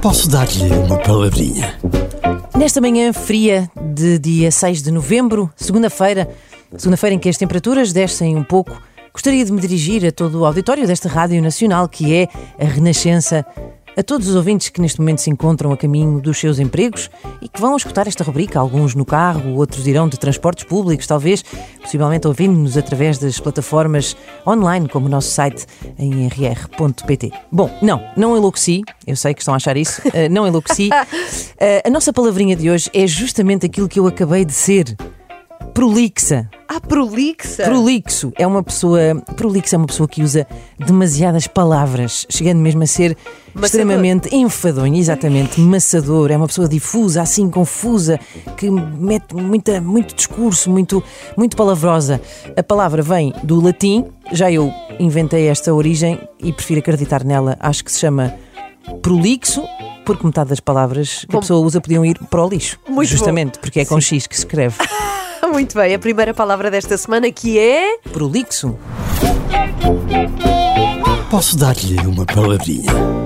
Posso dar-lhe uma palavrinha? Nesta manhã fria de dia 6 de novembro, segunda-feira, segunda-feira em que as temperaturas descem um pouco, gostaria de me dirigir a todo o auditório desta Rádio Nacional, que é a Renascença, a todos os ouvintes que neste momento se encontram a caminho dos seus empregos e que vão escutar esta rubrica, alguns no carro, outros irão de transportes públicos, talvez, possivelmente ouvindo-nos através das plataformas online, como o nosso site em rr.pt. Bom, não, não enlouqueci, eu sei que estão a achar isso, uh, não enlouqueci. Uh, a nossa palavrinha de hoje é justamente aquilo que eu acabei de ser. Prolixa. Ah, prolixa? Prolixo é uma pessoa. Prolixa é uma pessoa que usa demasiadas palavras, chegando mesmo a ser Maçador. extremamente enfadonho, exatamente, maçador. É uma pessoa difusa, assim, confusa, que mete muita, muito discurso, muito, muito palavrosa. A palavra vem do latim, já eu inventei esta origem e prefiro acreditar nela. Acho que se chama prolixo. Porque metade das palavras que Bom. a pessoa usa podiam ir para o lixo. Muito justamente, porque é com X que se escreve. Muito bem, a primeira palavra desta semana que é. Prolixo. Posso dar-lhe uma palavrinha?